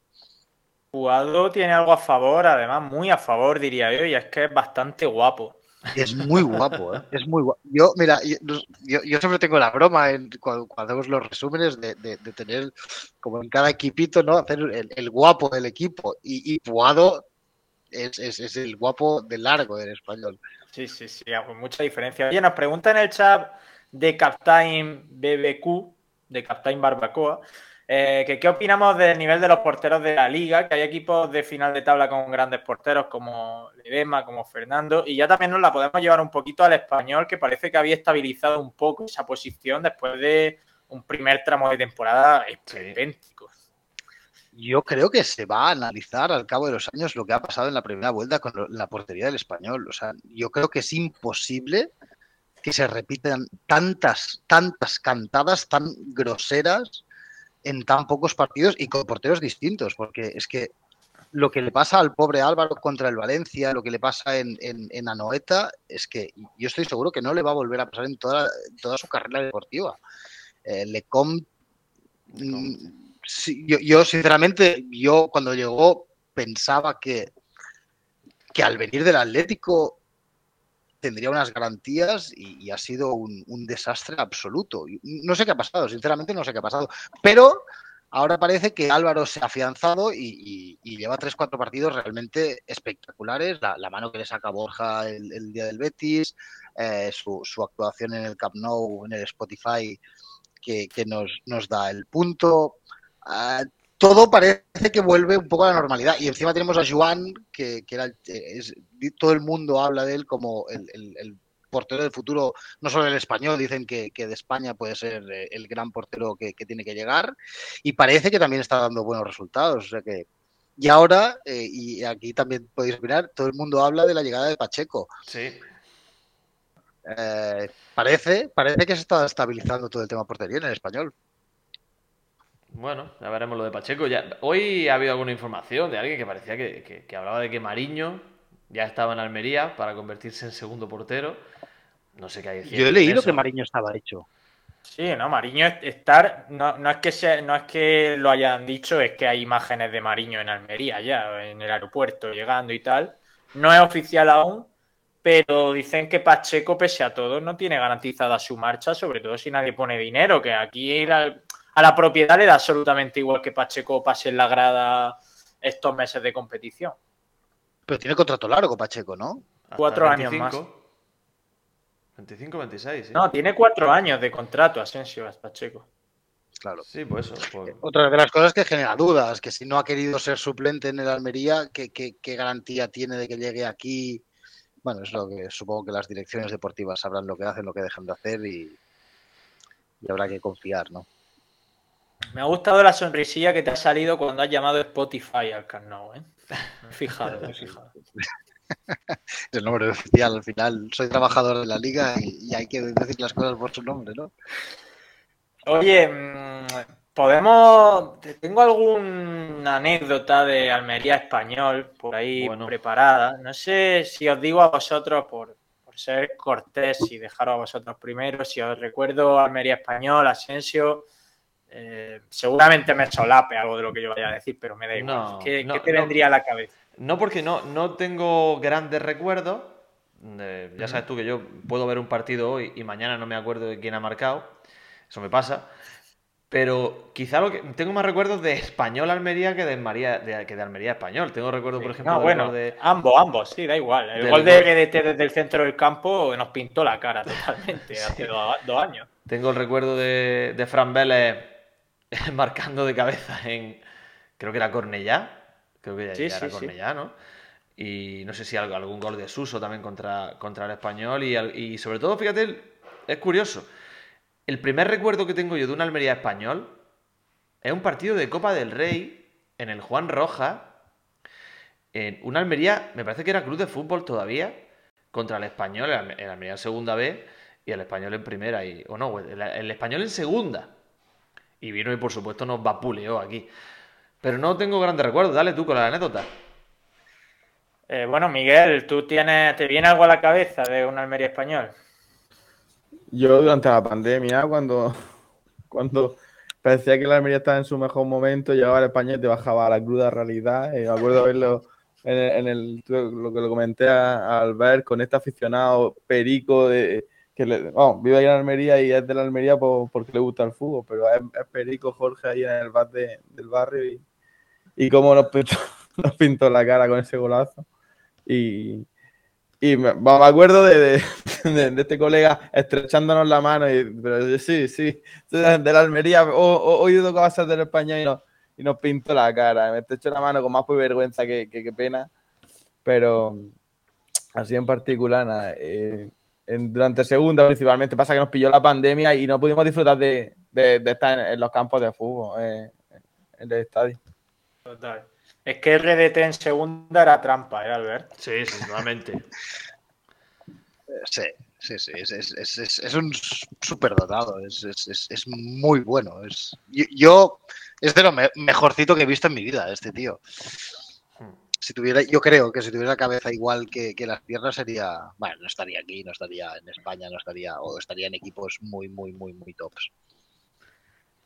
Jugado tiene algo a favor, además muy a favor, diría yo, y es que es bastante guapo. Es muy guapo, ¿eh? es muy guapo. Yo, mira, yo, yo siempre tengo la broma en, cuando, cuando, hacemos los resúmenes de, de, de, tener, como en cada equipito, ¿no? Hacer el, el guapo del equipo. Y, y Puado es, es, es, el guapo de largo del español. Sí, sí, sí, con mucha diferencia. Oye, nos pregunta en el chat de Captain BBQ, de Captain Barbacoa, eh, qué opinamos del nivel de los porteros de la liga, que hay equipos de final de tabla con grandes porteros como Ledema, como Fernando, y ya también nos la podemos llevar un poquito al español, que parece que había estabilizado un poco esa posición después de un primer tramo de temporada esperpéntico. Yo creo que se va a analizar al cabo de los años lo que ha pasado en la primera vuelta con la portería del español. O sea, yo creo que es imposible que se repitan tantas, tantas cantadas tan groseras en tan pocos partidos y con porteros distintos, porque es que lo que le pasa al pobre Álvaro contra el Valencia, lo que le pasa en, en, en Anoeta, es que yo estoy seguro que no le va a volver a pasar en toda, toda su carrera deportiva. Eh, Lecom, mm, sí, yo, yo, sinceramente, yo cuando llegó pensaba que, que al venir del Atlético tendría unas garantías y, ha sido un, desastre absoluto. No sé qué ha pasado, sinceramente no sé qué ha pasado. Pero ahora parece que Álvaro se ha afianzado y, lleva tres, cuatro partidos realmente espectaculares. La, mano que le saca Borja el, día del Betis, eh, su, actuación en el Camp Nou, en el Spotify, que, nos, da el punto. Uh, todo parece que vuelve un poco a la normalidad. Y encima tenemos a Joan, que, que era, es, todo el mundo habla de él como el, el, el, portero del futuro, no solo el español, dicen que, que de España puede ser eh, el gran portero que, que, tiene que llegar. Y parece que también está dando buenos resultados. O sea que. Y ahora, eh, y aquí también podéis mirar, todo el mundo habla de la llegada de Pacheco. Sí. Eh, parece, parece que se está estabilizando todo el tema portería en el español. Bueno, ya veremos lo de Pacheco. Ya, hoy ha habido alguna información de alguien que parecía que, que, que, hablaba de que Mariño ya estaba en Almería para convertirse en segundo portero. No sé qué hay. Yo he leído que Mariño estaba hecho. Sí, no, Mariño estar, no, no, es que se, no es que lo hayan dicho, es que hay imágenes de Mariño en Almería ya, en el aeropuerto, llegando y tal. No es oficial aún, pero dicen que Pacheco, pese a todo, no tiene garantizada su marcha, sobre todo si nadie pone dinero, que aquí la, a la propiedad le da absolutamente igual que Pacheco pase en la grada estos meses de competición. Pero tiene contrato largo Pacheco, ¿no? Cuatro años más. 25, 26. ¿sí? No, tiene cuatro años de contrato Asensio Pacheco. Claro. Sí, pues eso. Pues... Otra de las cosas que genera dudas, que si no ha querido ser suplente en el Almería, ¿qué, qué, qué garantía tiene de que llegue aquí? Bueno, es lo que supongo que las direcciones deportivas sabrán lo que hacen, lo que dejan de hacer y, y habrá que confiar, ¿no? Me ha gustado la sonrisilla que te ha salido cuando has llamado Spotify al canal, ¿eh? Me he fijado, me he fijado. es el nombre oficial, al final soy trabajador de la liga y, y, hay que decir las cosas por su nombre, ¿no? Oye, mm, podemos. Tengo alguna anécdota de Almería español por ahí bueno. preparada. No sé si os digo a vosotros por, por ser cortés y dejaros a vosotros primero. Si os recuerdo Almería español, Asensio. Eh, seguramente me solape algo de lo que yo vaya a decir, pero me da igual. No, ¿Qué, no, ¿Qué, te no, vendría a la cabeza? No, porque no, no tengo grandes recuerdos. Eh, ya sabes tú que yo puedo ver un partido hoy y mañana no me acuerdo de quién ha marcado. Eso me pasa. Pero quizá lo que tengo más recuerdos de Español Almería que de, María, de, que de Almería Español. Tengo recuerdo, por ejemplo, no, bueno, de... ambos, ambos, sí, da igual. El gol de GDT desde el centro del campo nos pintó la cara totalmente sí. hace dos, dos, años. Tengo el recuerdo de, de Fran Vélez marcando de cabeza en. Creo que era Cornellá. Creo que ya, sí, ya era sí, Cornellá, sí. ¿no? Y no sé si algún gol de Suso también contra, contra el español. Y, y, sobre todo, fíjate, es curioso. El primer recuerdo que tengo yo de un Almería español es un partido de Copa del Rey en el Juan Roja. En una Almería, me parece que era club de fútbol todavía, contra el español, el Almería en segunda B y el español en primera. Y, o no, el, el español en segunda Y vino y por supuesto nos vapuleó aquí. Pero no tengo grandes recuerdos. Dale tú con la anécdota. Eh, bueno, Miguel, ¿tú tienes, te viene algo a la cabeza de un Almería español? Yo durante la pandemia, cuando, cuando parecía que la Almería estaba en su mejor momento, llegaba al Español y te bajaba a la cruda realidad. Y me acuerdo verlo en, el, lo que lo comenté a, Albert con este aficionado perico de que vive ahí en Almería y es de la Almería porque le gusta el fútbol, pero es, perico Jorge ahí en el bar del barrio y, y cómo nos pintó, nos la cara con ese golazo. Y, y me, acuerdo de, de, este colega estrechándonos la mano, y, pero sí, sí, de la Almería, hoy que va a ser del español y, no, y nos pintó la cara, me estrechó la mano con más vergüenza que, que, pena, pero así en particular, eh, en, durante segunda principalmente pasa que nos pilló la pandemia y no pudimos disfrutar de, estar en, los campos de fútbol, eh, en el estadio. Total. Es que RDT en segunda era trampa, ¿eh, Albert? Sí, seguramente. sí, sí, sí. Es, un superdotado. Es, es, muy bueno. Es, yo, es de lo mejorcito que he visto en mi vida, este tío. Si tuviera, yo creo que si tuviera la cabeza igual que, las piernas sería, bueno, no estaría aquí, no estaría en España, no estaría, o estaría en equipos muy, muy, muy, muy tops.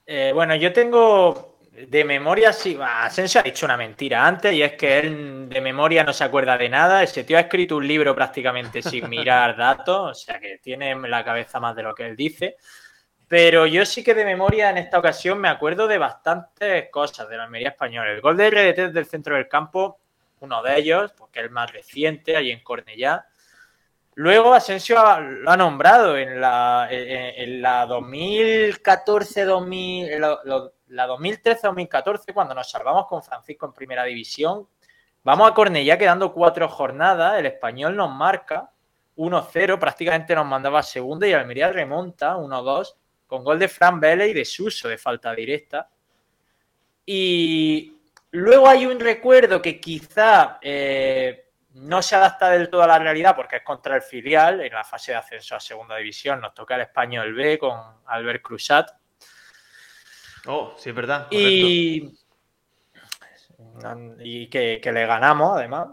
Eh, bueno, yo tengo de memoria, sí, Asensio ha dicho una mentira antes y es que él de memoria no se acuerda de nada. Ese tío ha escrito un libro prácticamente sin mirar datos, o sea que tiene la cabeza más de lo que él dice. Pero yo sí que de memoria en esta ocasión me acuerdo de bastantes cosas de la Almería española. El gol de RDT del centro del campo, uno de ellos, porque es el más reciente, allí en Cornellá. Luego Asensio lo ha nombrado en la, en, la 2014-2000, la 2013-2014, cuando nos salvamos con Francisco en primera división, vamos a Cornellá quedando cuatro jornadas, el español nos marca 1-0, prácticamente nos mandaba a segunda y Almería remonta 1-2 con gol de Fran Vélez y de Suso de falta directa. Y luego hay un recuerdo que quizá eh, no se adapta del todo a la realidad porque es contra el filial en la fase de ascenso a segunda división. Nos toca el español B con Albert Cruzat Oh, sí, es verdad. Y, y que, le ganamos, además.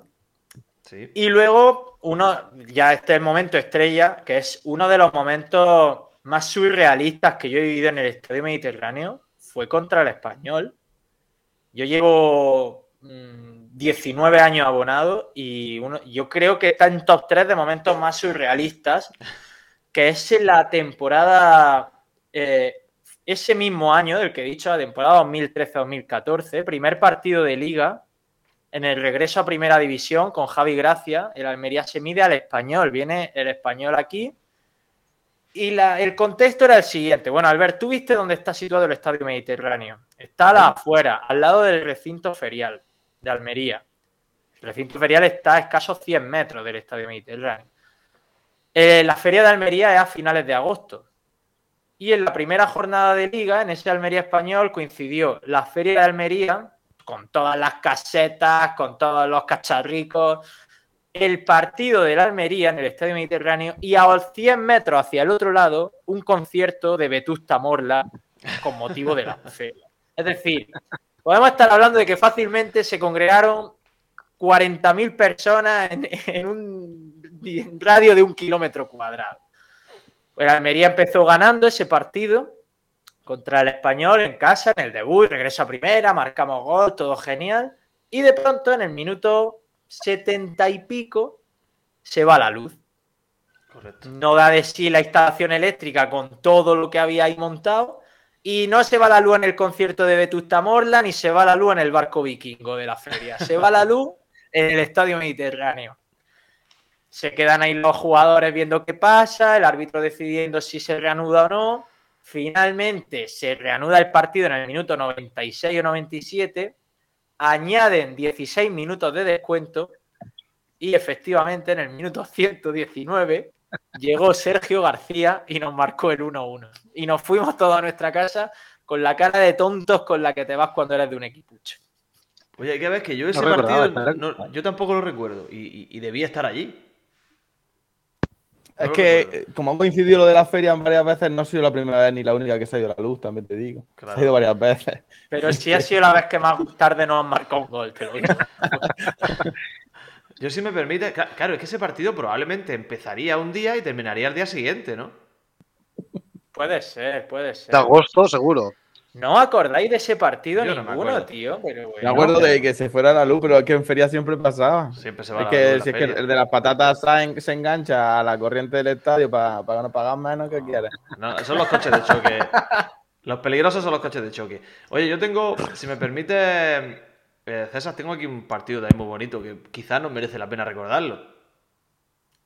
Y luego, uno, ya este es el momento estrella, que es uno de los momentos más surrealistas que yo he vivido en el Estadio Mediterráneo, fue contra el Español. Yo llevo 19 mm, años abonado y uno, yo creo que está en top 3 de momentos más surrealistas, que es la temporada eh, ese mismo año del que he dicho, la temporada 2013-2014, primer partido de liga, en el regreso a primera división con Javi Gracia, el Almería se mide al español, viene el español aquí. Y el contexto era el siguiente. Bueno, Albert, ¿tú viste dónde está situado el Estadio Mediterráneo? Está a afuera, al lado del recinto ferial de Almería. El recinto ferial está a escasos 100 metros del Estadio Mediterráneo. Eh, la feria de Almería es a finales de agosto. Y en la primera jornada de liga, en ese Almería español, coincidió la Feria de Almería, con todas las casetas, con todos los cacharricos, el partido de la Almería en el Estadio Mediterráneo y a 100 metros hacia el otro lado, un concierto de Vetusta Morla con motivo de la feria. Es decir, podemos estar hablando de que fácilmente se congregaron 40.000 personas en, en un radio de un kilómetro cuadrado. Pues Almería empezó ganando ese partido contra el español en casa, en el debut, regresa primera, marcamos gol, todo genial. Y de pronto, en el minuto setenta y pico, se va la luz. Correcto. No da de sí la instalación eléctrica con todo lo que había ahí montado. Y no se va la luz en el concierto de Vetusta Morla, ni se va la luz en el barco vikingo de la feria. Se va la luz en el estadio mediterráneo se quedan ahí los jugadores viendo qué pasa, el árbitro decidiendo si se reanuda o no. Finalmente se reanuda el partido en el minuto 96 o 97, añaden 16 minutos de descuento y efectivamente en el minuto 119 llegó Sergio García y nos marcó el 1-1. Y nos fuimos todos a nuestra casa con la cara de tontos con la que te vas cuando eres de un equipucho. Oye, hay que ver que yo ese partido yo tampoco lo recuerdo y, y debía estar allí. Es No que, como ha coincidido lo de la feria varias veces, no ha sido la primera vez ni la única que se ha ido a la luz, también te digo. Claro. Se ha ido varias veces. Pero sí ha sido la vez que más tarde nos han marcado un gol, te lo digo. Yo si me permite, cla- claro, es que ese partido probablemente empezaría un día y terminaría el día siguiente, ¿no? Puede ser, puede ser. De agosto, seguro. ¿No os acordáis de ese partido Yo no me ninguno, tío? Pero bueno. Me acuerdo de que se fuera a la luz, pero es que en feria siempre pasaba. Siempre se va Es la que luz en la si es que el de las patatas se, en- se engancha a la corriente del estadio para no pagar menos, ¿qué quieres? No, son los coches de choque. Los peligrosos son los coches de choque. Oye, yo tengo, si me permite, eh, César, tengo aquí un partido también muy bonito que quizás no merece la pena recordarlo.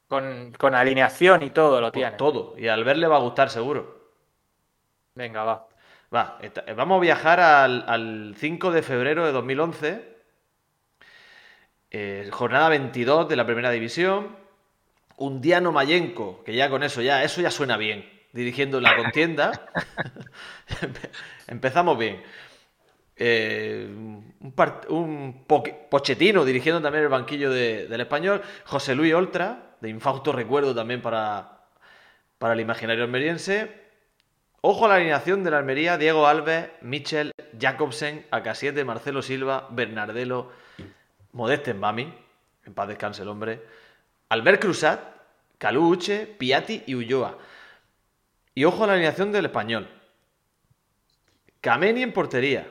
Con, con alineación y todo lo Por tiene. todo. Y al ver le va a gustar seguro. Venga, va. Va, eh, vamos a viajar al, al 5 de febrero de 2011. eh, jornada 22 de la primera división. Un Diano Mayenko, que ya con eso ya, eso ya suena bien, dirigiendo la contienda. Empe- Empezamos bien. Eh, un, Pochettino dirigiendo también el banquillo de- del español. José Luis Oltra, de infausto recuerdo también para, para el imaginario almeriense. Ojo a la alineación de la Almería, Diego Alves, Michel, Jacobsen, Acasiete, Marcelo Silva, Bernardelo, Modeste Mbami, en paz descanse el hombre, Albert Cruzat, Calú Uche, Piatti y Ulloa. Y ojo a la alineación del español. Kameni en portería.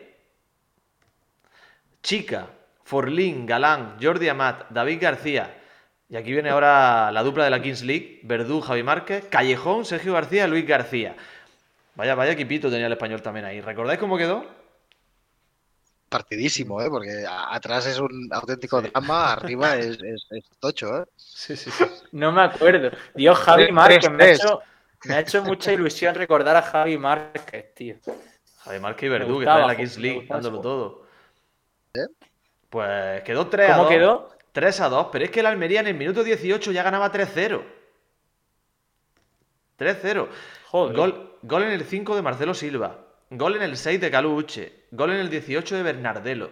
Chica, Forlín, Galán, Jordi Amat, David García. Y aquí viene ahora la dupla de la Kings League, Verdú, Javi Márquez, Callejón, Sergio García, Luis García. Vaya, vaya equipito tenía el español también ahí. ¿Recordáis cómo quedó? Partidísimo, ¿eh? Porque atrás es un auténtico drama, arriba es, es- es tocho, ¿eh? Sí, sí, sí. No me acuerdo. Dios, Javi Márquez. Me ha, hecho, me ha hecho mucha ilusión recordar a Javi Márquez, tío. Javi Márquez y Verdú, que están en la Kings League gustaba dándolo todo. Pues quedó 3 a ¿Cómo 2. quedó? 3 a 2, pero es que el Almería en el minuto 18 ya ganaba 3-0. 3-0. Joder. Gol, gol en el 5 de Marcelo Silva. Gol en el 6 de Calú Uche. Gol en el 18 de Bernardelo.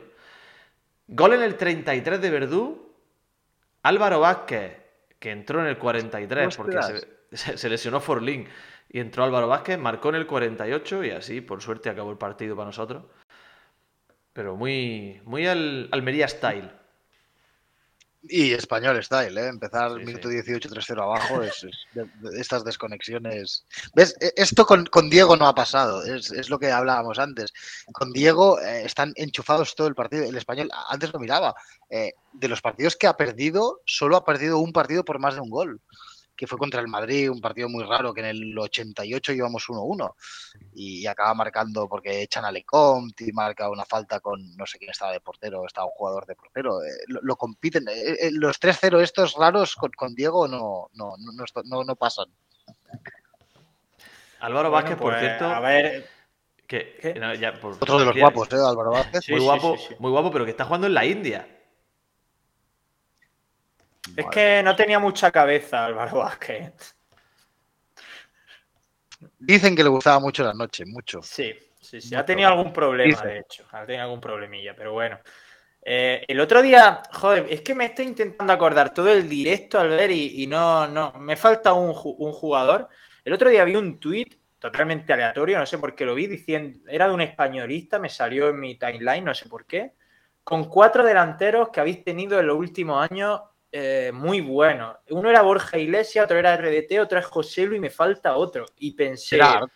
Gol en el 33 de Verdú. Álvaro Vázquez, que entró en el 43 porque Ostras. se, se- se lesionó Forlín. Y entró Álvaro Vázquez, marcó en el 48 y así, por suerte, acabó el partido para nosotros. Pero muy, muy al, Almería style. Y español style, ¿eh? Empezar Sí, minuto sí. 18, 3-0 abajo, es, es de- de estas desconexiones. ¿Ves? E- Esto con, con Diego no ha pasado, es, es lo que hablábamos antes. Con Diego eh, están enchufados todo el partido. El español, antes lo miraba, eh, de los partidos que ha perdido, solo ha perdido un partido por más de un gol, que fue contra el Madrid, un partido muy raro, que en el 88 íbamos 1-1 y acaba marcando porque echan a Lecomte y marca una falta con no sé quién estaba de portero, estaba un jugador de portero. eh, lo, lo compiten. eh, eh, los 3-0 estos raros con, con Diego no, no, no, no, no- no pasan. Álvaro Bueno, Vázquez, por pues, cierto, A ver. que, ¿Qué? no, ya, por- Otro de los guapos, ¿eh? Álvaro Vázquez. Sí, muy sí, guapo, sí, sí. muy guapo, pero que está jugando en la India. Es que no tenía mucha cabeza Álvaro Vázquez. Dicen que le gustaba mucho la noche, mucho. Sí, sí, sí. Ha tenido algún problema, de hecho. Ha tenido algún problemilla, pero bueno. Eh, el otro día, joder, es que me estoy intentando acordar todo el directo al ver y, y no, no, me falta un, un jugador. El otro día vi un tuit totalmente aleatorio, no sé por qué lo vi, diciendo, era de un españolista, me salió en mi timeline, no sé por qué, con cuatro delanteros que habéis tenido en los últimos años eh, muy buenos. Uno era Borja Iglesias, otro era RDT, otro es José Luis y me falta otro. Y pensé, Gerard,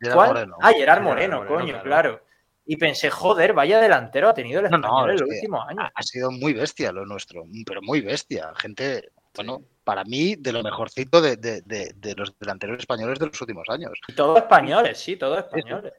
Gerard ¿Cuál? Moreno. Ah, Gerard Gerard Moreno, coño, claro. claro. Y pensé, joder, vaya delantero ha tenido el No, no, español en los últimos años. Ha sido muy bestia lo nuestro, pero muy bestia. Gente, bueno, para mí, de lo mejorcito de, de- de- de los delanteros españoles de los últimos años. Y todos españoles, sí, todos españoles.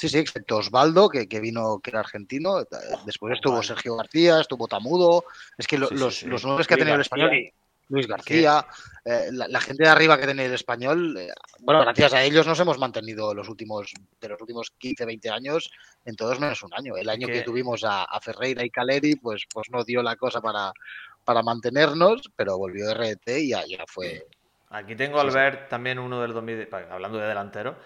Sí, sí, excepto Osvaldo, que, que vino, que era argentino. eh, Después estuvo Sergio García, estuvo Tamudo. Es que Sí, los, sí. los nombres que ha tenido el español, y Luis García, eh, la, la gente de arriba que tenía el español, eh, bueno, gracias a ellos nos hemos mantenido los últimos, de los últimos 15, 20 años, en todos menos un año. El año que- que tuvimos a, a Ferreira y Caleri, pues, pues no dio la cosa para, para mantenernos, pero volvió RDT y ya, ya fue. Aquí tengo al ver también uno del 2000, pa- hablando de delantero,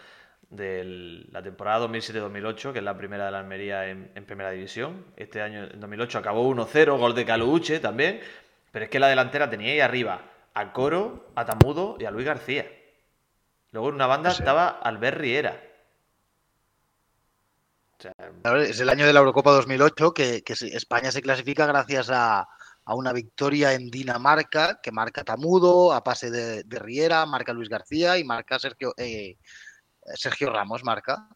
de la temporada 2007-2008, que es la primera de la Almería en, en primera división. Este año, en 2008, acabó 1-0, gol de Caluche también. Pero es que la delantera tenía ahí arriba a Coro, a Tamudo y a Luis García. Luego en una banda Sí. estaba Albert Riera. O sea, Es el año de la Eurocopa 2008 que, que España se clasifica gracias a, a una victoria en Dinamarca que marca Tamudo, a pase de, de Riera, marca Luis García y marca Sergio, eh, Sergio Ramos, marca.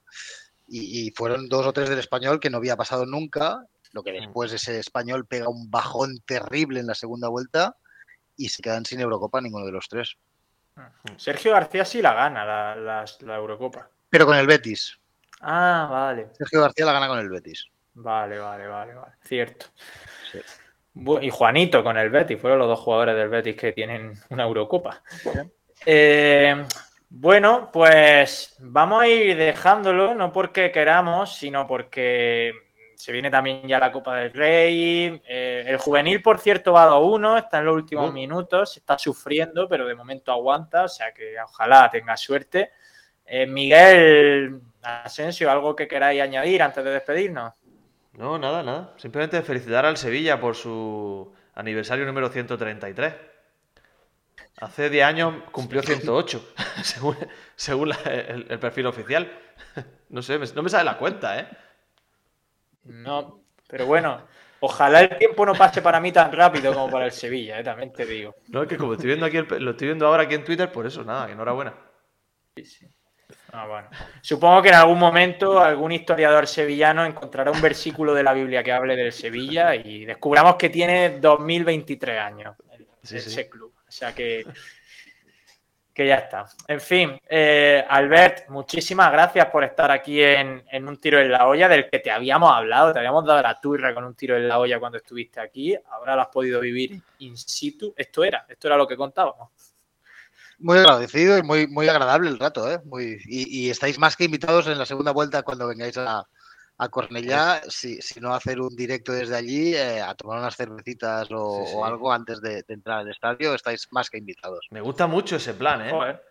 Y, y fueron dos o tres del español que no había pasado nunca. Lo que después ese español pega un bajón terrible en la segunda vuelta y se quedan sin Eurocopa ninguno de los tres. Sergio García sí la gana, la, la- la Eurocopa. Pero con el Betis. Ah, vale. Sergio García la gana con el Betis. Vale, vale, vale, vale. Cierto. Sí. Y Juanito con el Betis, fueron los dos jugadores del Betis que tienen una Eurocopa. Eh, bueno, pues vamos a ir dejándolo, no porque queramos, sino porque se viene también ya la Copa del Rey. Eh, el juvenil, por cierto, va 2-1, está en los últimos Uh. minutos, está sufriendo, pero de momento aguanta, o sea que ojalá tenga suerte. Eh, Miguel Asensio, ¿algo que queráis añadir antes de despedirnos? no, nada, nada. Simplemente felicitar al Sevilla por su aniversario número 133. Hace 10 años cumplió 108, según, según la- el, el perfil oficial. No sé, no me sale la cuenta, ¿eh? No, pero bueno, ojalá el tiempo no pase para mí tan rápido como para el Sevilla, eh, también te digo. No, es que como estoy viendo aquí, el lo estoy viendo ahora aquí en Twitter, por eso, nada, enhorabuena. Ah, bueno. Supongo que en algún momento algún historiador sevillano encontrará un versículo de la Biblia que hable del Sevilla y descubramos que tiene 2023 años el- Sí, ese sí. club. O sea que, que ya está. En fin, eh, Albert, muchísimas gracias por estar aquí en, en un tiro en la olla del que te habíamos hablado, te habíamos dado la turra con un tiro en la olla cuando estuviste aquí. Ahora lo has podido vivir in situ. Esto era, esto era lo que contábamos. Muy agradecido y muy, muy agradable el rato, ¿eh? Muy, y, y estáis más que invitados en la segunda vuelta cuando vengáis a, a Cornellá, si, si no hacer un directo desde allí, eh, a tomar unas cervecitas o, Sí, sí. o algo antes de, de entrar al estadio, estáis más que invitados. Me gusta mucho ese plan, ¿eh? Joder.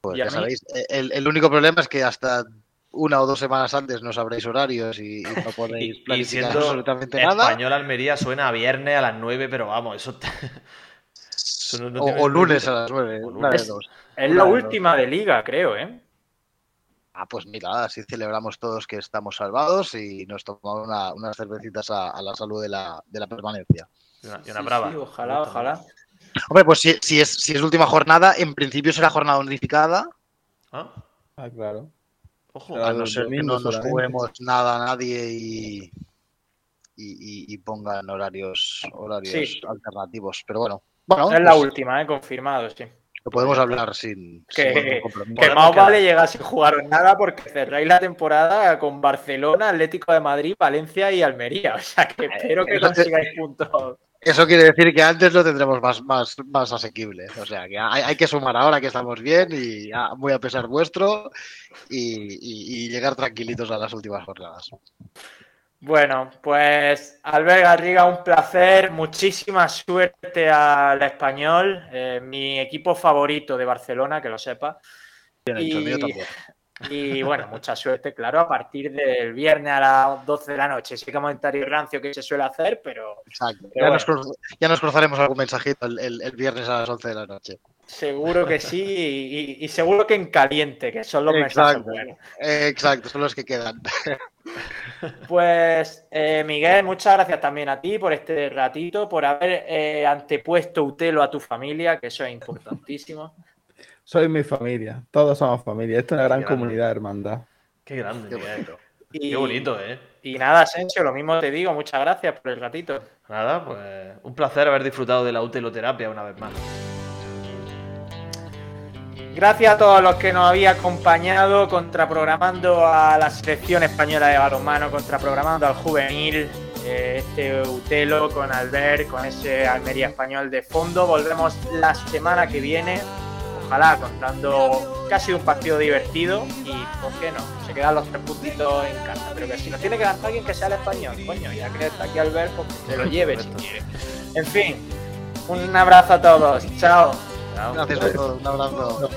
Pues ya sabéis, eh, el, el único problema es que hasta una o dos semanas antes no sabréis horarios y, y no podéis Y, y planificar siendo absolutamente nada. español Almería suena a viernes a las 9, pero vamos, eso, te- eso no- no O, lunes a las nueve, una de dos. Es la última de liga, creo, ¿eh? Ah, pues mira, así celebramos todos que estamos salvados y nos tomamos una- unas cervecitas a, a la salud de la, de la permanencia. Y una, y una Sí, brava. sí, ojalá, ojalá. Hombre, pues si, si es, si es última jornada, en principio será jornada unificada, Ah, Ah, claro. ojo. Claro. a no el ser que domingo no nos juguemos nada a nadie y, y, y- y pongan horarios, horarios Sí. alternativos. Pero bueno, bueno Es la pues última, ¿eh? Confirmado, sí. Lo podemos hablar sin, Que- sin. Que más vale llegar sin jugar nada porque cerráis la temporada con Barcelona, Atlético de Madrid, Valencia y Almería. O sea que espero que te- consigáis puntos. Eso quiere decir que antes lo tendremos más, más, más asequible. O sea, que hay, hay que sumar ahora que estamos bien y ah, muy a pesar vuestro y, y- y llegar tranquilitos a las últimas jornadas. Bueno, pues Albert Garriga, un placer. Muchísima suerte al español, eh, mi equipo favorito de Barcelona, que lo sepa. Bien hecho, el mío Y- también. Y bueno, mucha suerte, claro, a partir del viernes a las 12 de la noche. Sí que comentario rancio que se suele hacer, pero Exacto. Pero Ya, nos bueno. cruz- ya nos cruzaremos algún mensajito el, el- el viernes a las 11 de la noche. Seguro que sí. Y, y seguro que en caliente, que son los mensajes Exacto. buenos. Eh, exacto, son los que quedan. Pues eh, Miguel, muchas gracias también a ti por este ratito, por haber eh, antepuesto Utelo a tu familia, que eso es importantísimo. Soy mi familia. Todos somos familia. Esto es una gran Qué comunidad hermandad. Qué grande, Qué bonito. Y, Qué bonito, ¿eh? Y nada, Asensio, lo mismo te digo, muchas gracias por el ratito. Nada, pues un placer haber disfrutado de la uteloterapia una vez más. Gracias a todos los que nos habían acompañado contraprogramando a la selección española de balonmano, contraprogramando al juvenil, eh, este Utelo con Albert, con ese Almería español de fondo. Volvemos la semana que viene, ojalá contando casi un partido divertido y, ¿por qué no? Se quedan los tres puntitos en casa, pero que si nos tiene que dar alguien que sea el español, coño, ya que está aquí Albert, pues que se lo lleve si quiere. En fin, un abrazo a todos, chao. Gracias a todos. Un abrazo.